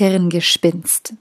Hirngespinst